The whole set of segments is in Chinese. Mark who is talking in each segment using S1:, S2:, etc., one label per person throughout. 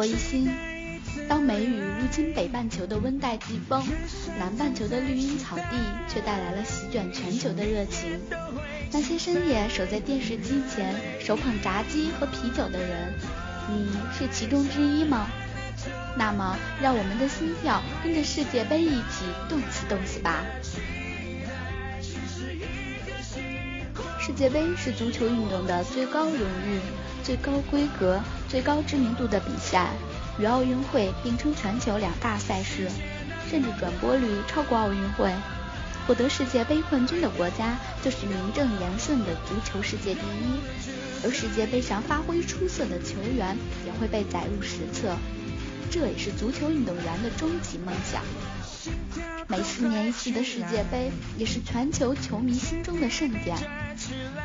S1: 下，我是主播一心。当梅雨入侵北半球的温带季风，南半球的绿茵草地却带来了席卷全球的热情。那些深夜守在电视机前，手捧炸鸡和啤酒的人，你是其中之一吗？那么，让我们的心跳跟着世界杯一起动次动次吧。世界杯是足球运动的最高荣誉、最高规格、最高知名度的比赛，与奥运会并称全球两大赛事，甚至转播率超过奥运会。获得世界杯冠军的国家就是名正言顺的足球世界第一，而世界杯上发挥出色的球员也会被载入史册，这也是足球运动员的终极梦想。每四年一次的世界杯也是全球球迷心中的盛典。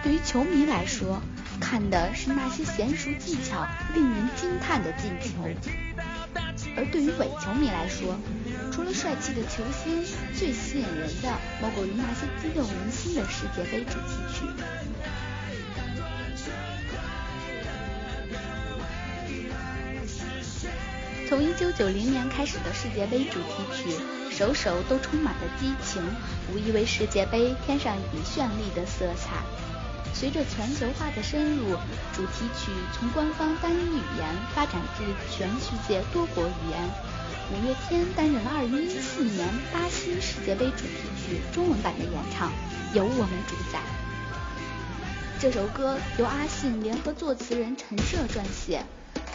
S1: 对于球迷来说，看的是那些娴熟技巧、令人惊叹的进球；而对于伪球迷来说，除了帅气的球星，最吸引人的莫过于那些激动人心的世界杯主题曲。从一九九零年开始的世界杯主题曲，首首都充满了激情，无疑为世界杯添上一笔绚丽的色彩。随着全球化的深入，主题曲从官方单一语言发展至全世界多国语言。五月天担任了二零一四年巴西世界杯主题曲中文版的演唱，由我们主宰。这首歌由阿信联合作词人陈设撰写。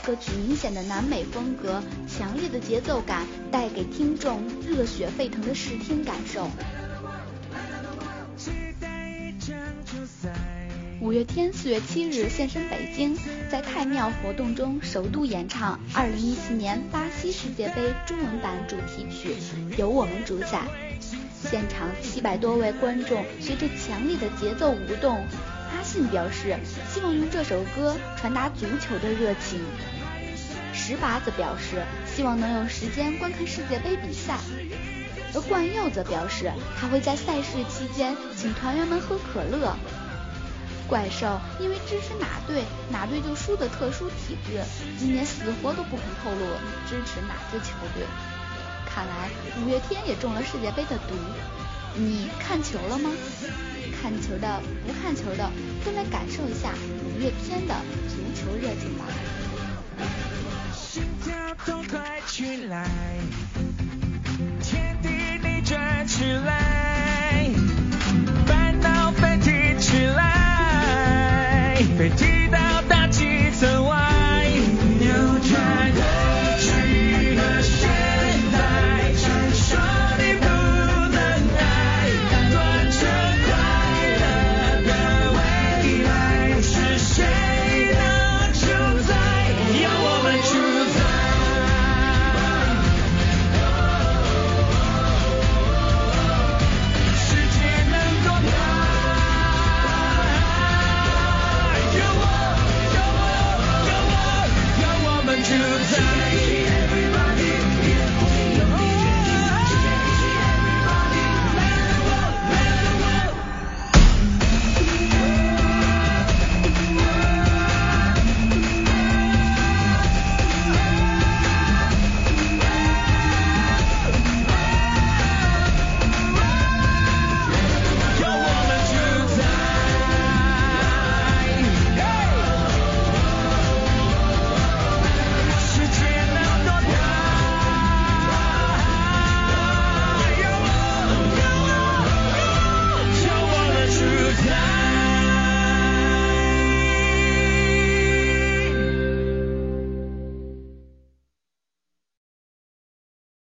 S1: 歌曲明显的南美风格，强烈的节奏感，带给听众热血沸腾的视听感受。五月天四月七日现身北京，在太庙活动中首度演唱二零一四年巴西世界杯中文版主题曲《由我们主宰》，现场七百多位观众随着强烈的节奏舞动。阿信表示，希望用这首歌传达足球的热情。石拔则表示，希望能有时间观看世界杯比赛。而冠佑则表示，他会在赛事期间请团员们喝可乐。怪兽因为支持哪队哪队就输的特殊体质今年死活都不肯透露支持哪支球队。看来五月天也中了世界杯的毒。你看球了吗？看球的不看球的都来感受一下五月天的足球热情吧。心跳都起来